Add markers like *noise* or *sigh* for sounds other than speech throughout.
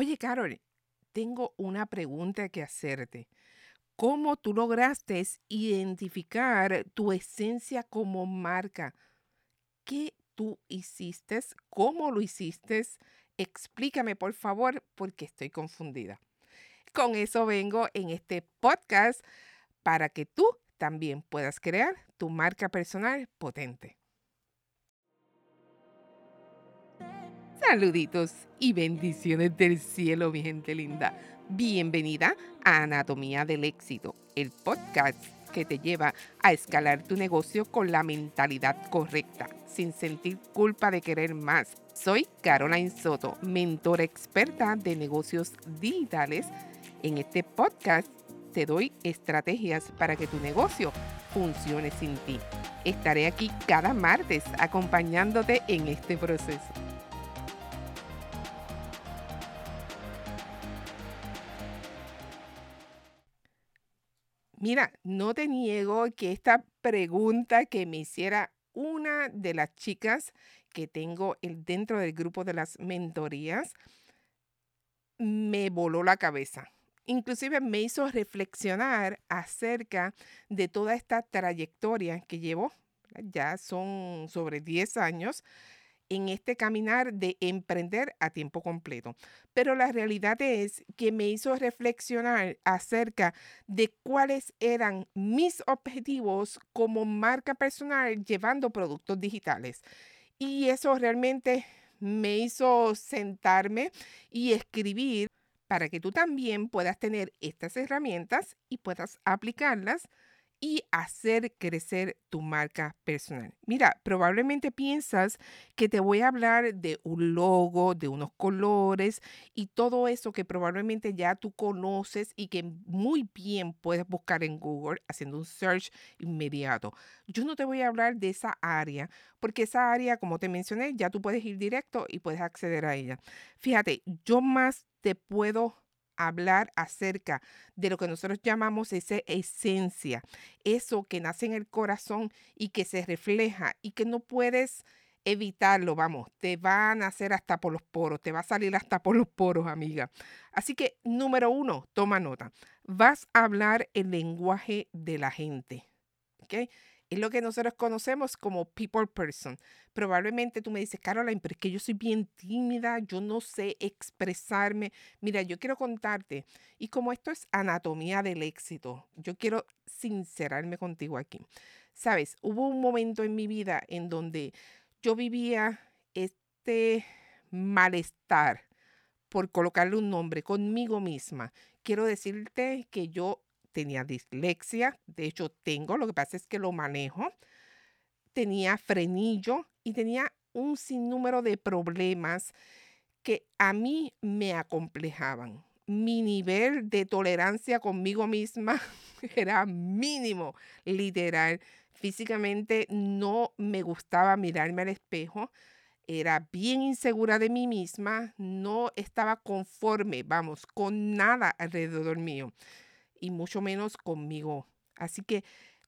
Oye, Carol, tengo una pregunta que hacerte. ¿Cómo tú lograste identificar tu esencia como marca? ¿Qué tú hiciste? ¿Cómo lo hiciste? Explícame, por favor, porque estoy confundida. Con eso vengo en este podcast para que tú también puedas crear tu marca personal potente. Saluditos y bendiciones del cielo, mi gente linda. Bienvenida a Anatomía del Éxito, el podcast que te lleva a escalar tu negocio con la mentalidad correcta, sin sentir culpa de querer más. Soy Caroline Soto, mentora experta de negocios digitales. En este podcast te doy estrategias para que tu negocio funcione sin ti. Estaré aquí cada martes acompañándote en este proceso. Mira, no te niego que esta pregunta que me hiciera una de las chicas que tengo dentro del grupo de las mentorías me voló la cabeza. Inclusive me hizo reflexionar acerca de toda esta trayectoria que llevo, ya son sobre 10 años, en este caminar de emprender a tiempo completo. Pero la realidad es que me hizo reflexionar acerca de cuáles eran mis objetivos como marca personal llevando productos digitales. Y eso realmente me hizo sentarme y escribir para que tú también puedas tener estas herramientas y puedas aplicarlas y hacer crecer tu marca personal. Mira, probablemente piensas que te voy a hablar de un logo, de unos colores y todo eso que probablemente ya tú conoces y que muy bien puedes buscar en Google haciendo un search inmediato. Yo no te voy a hablar de esa área porque esa área, como te mencioné, ya tú puedes ir directo y puedes acceder a ella. Fíjate, yo más te puedo hablar acerca de lo que nosotros llamamos esa esencia, eso que nace en el corazón y que se refleja y que no puedes evitarlo, vamos, te va a nacer hasta por los poros, te va a salir hasta por los poros, amiga. Así que, número uno, toma nota, vas a hablar el lenguaje de la gente, ¿ok? Es lo que nosotros conocemos como people person. Probablemente tú me dices, Caroline, pero es que yo soy bien tímida, yo no sé expresarme. Mira, yo quiero contarte, y como esto es anatomía del éxito, yo quiero sincerarme contigo aquí. Sabes, hubo un momento en mi vida en donde yo vivía este malestar por colocarle un nombre conmigo misma. Quiero decirte que yo tenía dislexia, de hecho tengo, lo que pasa es que lo manejo, tenía frenillo y tenía un sinnúmero de problemas que a mí me acomplejaban. Mi nivel de tolerancia conmigo misma *laughs* era mínimo, literal. Físicamente no me gustaba mirarme al espejo, era bien insegura de mí misma, no estaba conforme, vamos, con nada alrededor mío y mucho menos conmigo. Así que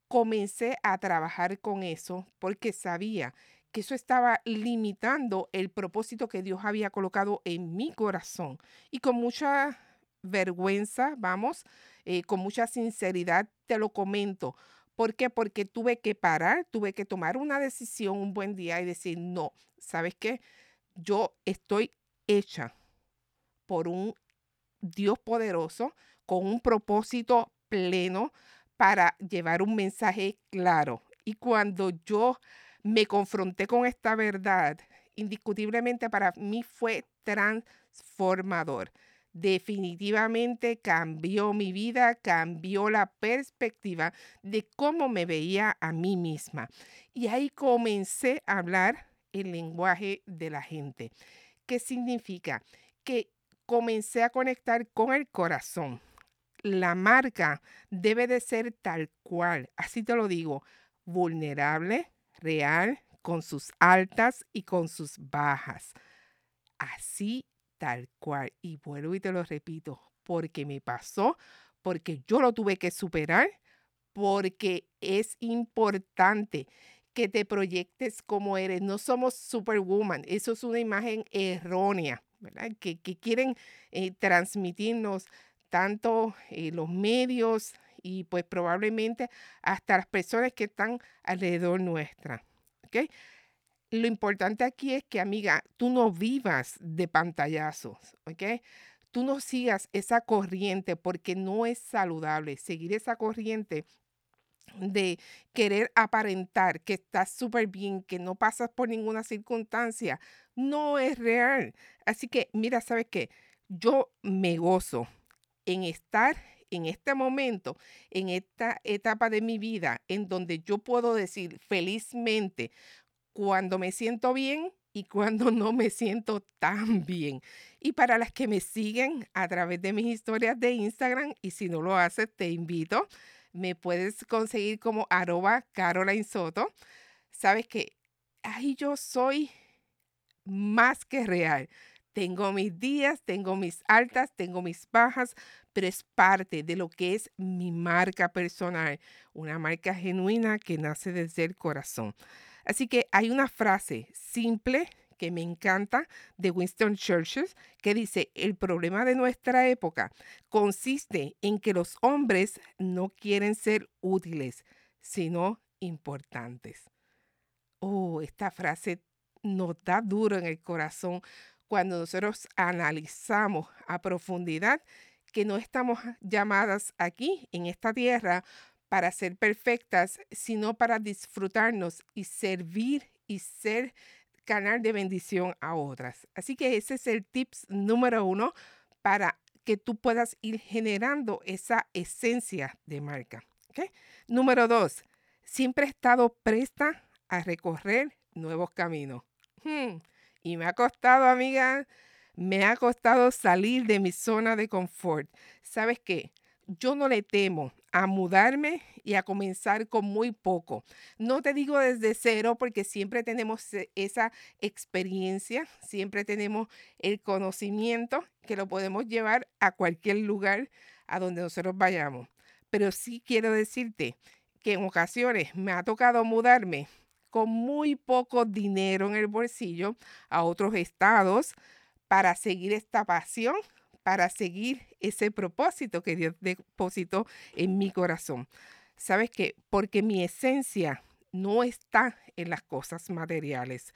comencé a trabajar con eso porque sabía que eso estaba limitando el propósito que Dios había colocado en mi corazón. Y con mucha vergüenza, vamos, eh, con mucha sinceridad te lo comento. ¿Por qué? Porque tuve que parar, tuve que tomar una decisión un buen día y decir, no, ¿sabes qué? Yo estoy hecha por un Dios poderoso con un propósito pleno para llevar un mensaje claro. Y cuando yo me confronté con esta verdad, indiscutiblemente para mí fue transformador. Definitivamente cambió mi vida, cambió la perspectiva de cómo me veía a mí misma. Y ahí comencé a hablar el lenguaje de la gente. ¿Qué significa? Que comencé a conectar con el corazón la marca debe de ser tal cual, así te lo digo, vulnerable, real, con sus altas y con sus bajas. Así tal cual. Y vuelvo y te lo repito, porque me pasó, porque yo lo tuve que superar, porque es importante que te proyectes como eres. No somos superwoman, eso es una imagen errónea ¿verdad? Que, quieren eh, transmitirnos tanto eh, los medios y pues probablemente hasta las personas que están alrededor nuestra. ¿okay? Lo importante aquí es que, amiga, tú no vivas de pantallazos, ¿ok? Tú no sigas esa corriente porque no es saludable. Seguir esa corriente de querer aparentar que estás súper bien, que no pasas por ninguna circunstancia, no es real. Así que, mira, ¿sabes qué? Yo me gozo en estar en este momento, en esta etapa de mi vida, en donde yo puedo decir felizmente cuando me siento bien y cuando *laughs* no me siento tan bien. Y para las que me siguen a través de mis historias de Instagram, y si no lo haces, te invito me puedes conseguir como arroba Caroline Soto. Sabes que ahí yo soy más que real. Tengo mis días, tengo mis altas, tengo mis bajas, pero es parte de lo que es mi marca personal, una marca genuina que nace desde el corazón. Así que hay una frase simple que me encanta de Winston Churchill, que dice, el problema de nuestra época consiste en que los hombres no quieren ser útiles, sino importantes. Oh, esta frase nos da duro en el corazón cuando nosotros analizamos a profundidad que no estamos llamadas aquí en esta tierra para ser perfectas, sino para disfrutarnos y servir y ser canal de bendición a otras. Así que ese es el tips número uno para que tú puedas ir generando esa esencia de marca. Número dos, siempre he estado presta a recorrer nuevos caminos. Hmm, y me ha costado, amiga, me ha costado salir de mi zona de confort. ¿Sabes qué? Yo no le temo a mudarme y a comenzar con muy poco. No te digo desde cero porque siempre tenemos e, esa experiencia, siempre tenemos el conocimiento que lo podemos llevar a cualquier lugar a donde nosotros vayamos. Pero sí quiero decirte que en ocasiones me ha tocado mudarme con muy poco dinero en el bolsillo a otros estados para seguir esta pasión para seguir ese propósito que Dios depositó en mi corazón. ¿Sabes qué? Porque mi esencia no está en las cosas materiales,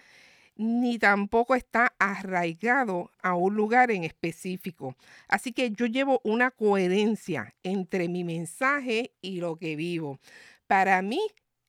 ni tampoco está arraigado a un lugar en específico. Así que yo llevo una coherencia entre mi mensaje y lo que vivo. Para mí,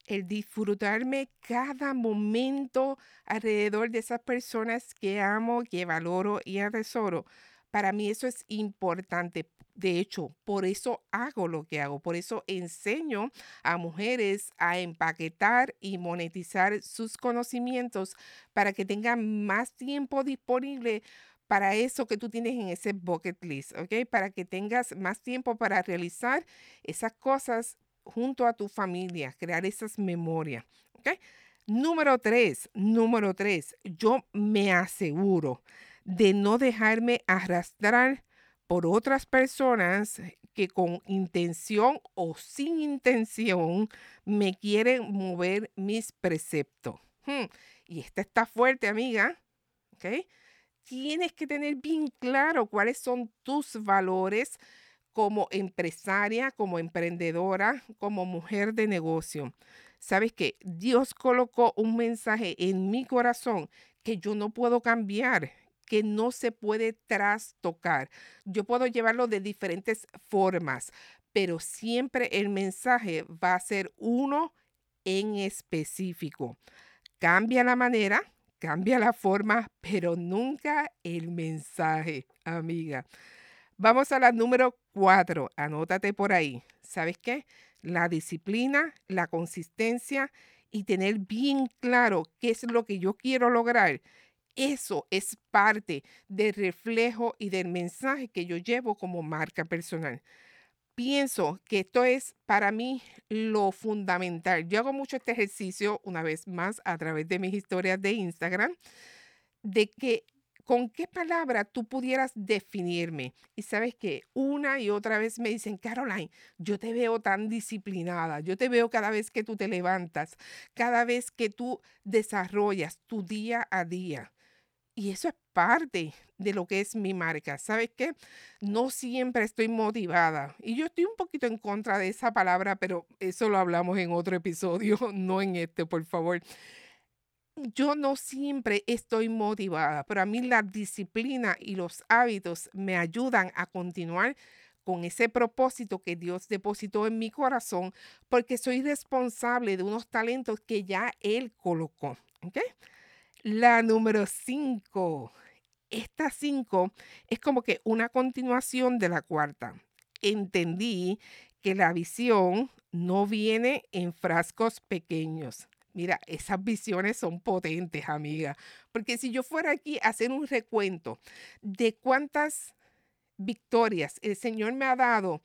el disfrutarme cada momento alrededor de esas personas que amo, que valoro y atesoro, para mí eso es importante. De hecho, por eso hago lo que hago, por eso enseño a mujeres a empaquetar y monetizar sus conocimientos para que tengan más tiempo disponible para eso que tú tienes en ese bucket list, ¿ok? Para que tengas más tiempo para realizar esas cosas junto a tu familia, crear esas memorias, ¿ok? Número tres, número tres, yo me aseguro de no dejarme arrastrar por otras personas que con intención o sin intención me quieren mover mis preceptos. Hmm, y esta está fuerte, amiga. Tienes que tener bien claro cuáles son tus valores como empresaria, como emprendedora, como mujer de negocio. Sabes que Dios colocó un mensaje en mi corazón que yo no puedo cambiar que no se puede trastocar. Yo puedo llevarlo de diferentes formas, pero siempre el mensaje va a ser uno en específico. Cambia la manera, cambia la forma, pero nunca el mensaje, amiga. Vamos a la número cuatro. Anótate por ahí. ¿Sabes qué? La disciplina, la consistencia y tener bien claro qué es lo que yo quiero lograr eso es parte del reflejo y del mensaje que yo llevo como marca personal. Pienso que esto es para mí lo fundamental. Yo hago mucho este ejercicio una vez más a través de mis historias de Instagram, de que con qué palabra tú pudieras definirme. Y sabes que una y otra vez me dicen, Caroline, yo te veo tan disciplinada, yo te veo cada vez que tú te levantas, cada vez que tú desarrollas tu día a día Y eso es parte de lo que es mi marca. ¿Sabes qué? No siempre estoy motivada. Y yo estoy un poquito en contra de esa palabra, pero eso lo hablamos en otro episodio, *laughs* no en este, por favor. Yo no siempre estoy motivada, pero a mí la disciplina y los hábitos me ayudan a continuar con ese propósito que Dios depositó en mi corazón, porque soy responsable de unos talentos que ya Él colocó. La número cinco. Esta cinco es como que una continuación de la cuarta. Entendí que la visión no viene en frascos pequeños. Mira, esas visiones son potentes, amiga. Porque si yo fuera aquí a hacer un recuento de cuántas victorias el Señor me ha dado,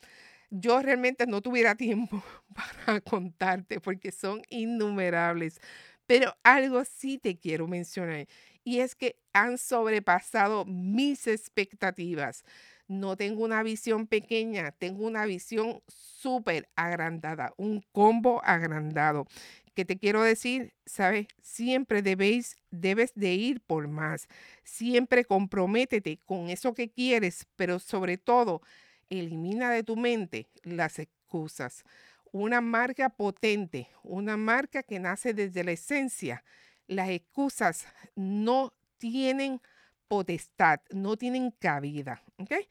yo realmente no tuviera *laughs* tiempo para contarte porque son innumerables. Pero algo sí te quiero mencionar y es que han sobrepasado mis expectativas. No tengo una visión pequeña, tengo una visión súper agrandada, un combo agrandado. Que te quiero decir, sabes, siempre debéis, debes de ir por más. Siempre comprométete con eso que quieres, pero sobre todo, elimina de tu mente las excusas una marca potente, una marca que nace desde la esencia. Las excusas no tienen potestad, no tienen cabida. ¿okay?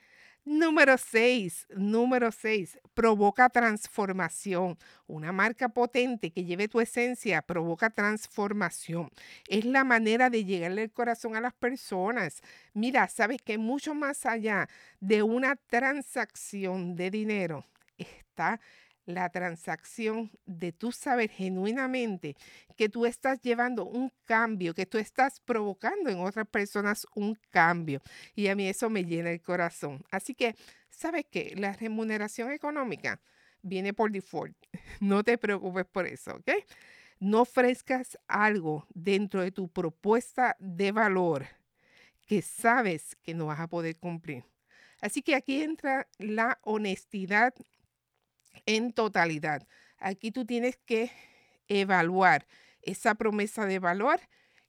Número seis, número seis, provoca transformación. Una marca potente que lleve tu esencia provoca transformación. Es la manera de llegarle el corazón a las personas. Mira, sabes que mucho más allá de una transacción de dinero está la transacción de tú saber genuinamente que tú estás llevando un cambio, que tú estás provocando en otras personas un cambio. Y a mí eso me llena el corazón. Así que, ¿sabes qué? La remuneración económica viene por default. *laughs* No te preocupes por eso, ¿ok? No ofrezcas algo dentro de tu propuesta de valor que sabes que no vas a poder cumplir. Así que aquí entra la honestidad en totalidad. Aquí tú tienes que evaluar esa promesa de valor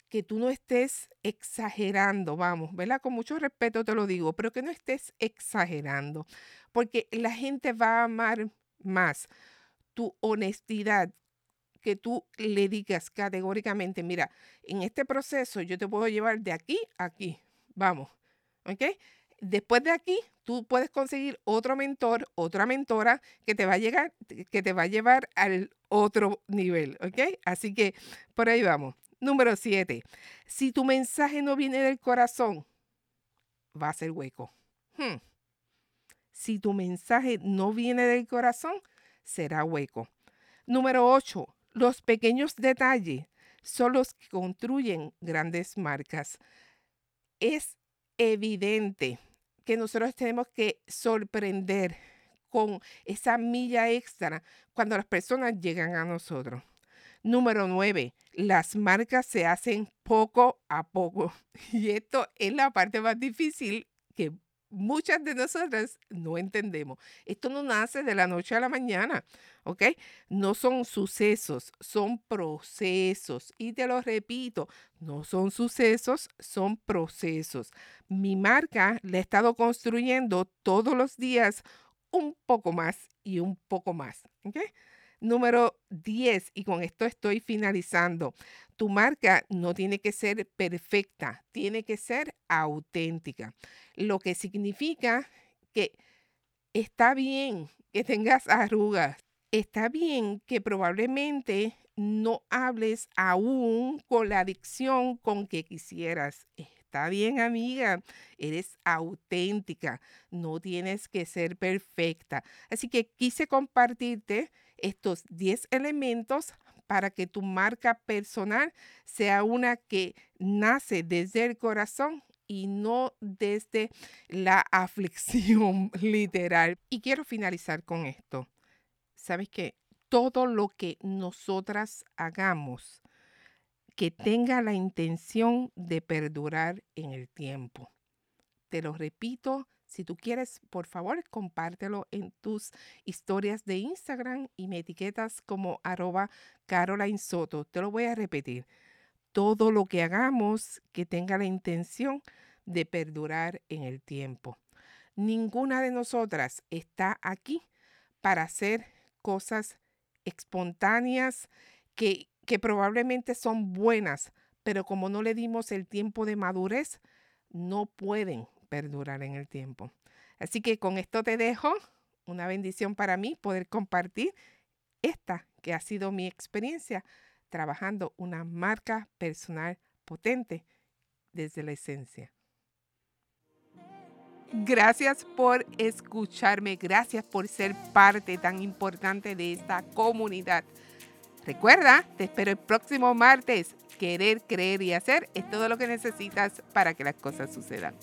que tú no estés exagerando, vamos, ¿verdad? Con mucho respeto te lo digo, pero que no estés exagerando, porque la gente va a amar más tu honestidad, que tú le digas categóricamente, mira, en este proceso yo te puedo llevar de aquí a aquí, vamos, ¿ok? Después de aquí, tú puedes conseguir otro mentor, otra mentora que te va a llegar, que te va a llevar al otro nivel, ¿ok? Así que por ahí vamos. Número siete, si tu mensaje no viene del corazón, va a ser hueco. Hmm. Si tu mensaje no viene del corazón, será hueco. Número ocho, los pequeños detalles son los que construyen grandes marcas. Es evidente que nosotros tenemos que sorprender con esa milla extra cuando las personas llegan a nosotros. Número nueve, las marcas se hacen poco a poco. *laughs* Y esto es la parte más difícil que muchas de nosotras no entendemos. Esto no nace de la noche a la mañana, ¿ok? No son sucesos, son procesos. Y te lo repito, no son sucesos, son procesos. Mi marca la he estado construyendo todos los días un poco más y un poco más, ¿ok? Número 10, y con esto estoy finalizando. Tu marca no tiene que ser perfecta, tiene que ser auténtica, lo que significa que está bien que tengas arrugas, está bien que probablemente no hables aún con la adicción con que quisieras. Está bien, amiga, eres auténtica, no tienes que ser perfecta. Así que quise compartirte estos 10 elementos para que tu marca personal sea una que nace desde el corazón y no desde la aflicción *laughs* literal. Y quiero finalizar con esto. ¿Sabes qué? Todo lo que nosotras hagamos que tenga la intención de perdurar en el tiempo. Te lo repito si tú quieres, por favor, compártelo en tus historias de Instagram y me etiquetas como arroba Caroline Soto. Te lo voy a repetir. todo lo que hagamos que tenga la intención de perdurar en el tiempo. Ninguna de nosotras está aquí para hacer cosas espontáneas que, que probablemente son buenas, pero como no le dimos el tiempo de madurez, no pueden perdurar en el tiempo. Así que con esto te dejo. Una bendición para mí poder compartir esta que ha sido mi experiencia trabajando una marca personal potente desde la esencia. Gracias por escucharme, gracias por ser parte tan importante de esta comunidad. Recuerda, te espero el próximo martes. Querer, creer y hacer es todo lo que necesitas para que las cosas sucedan.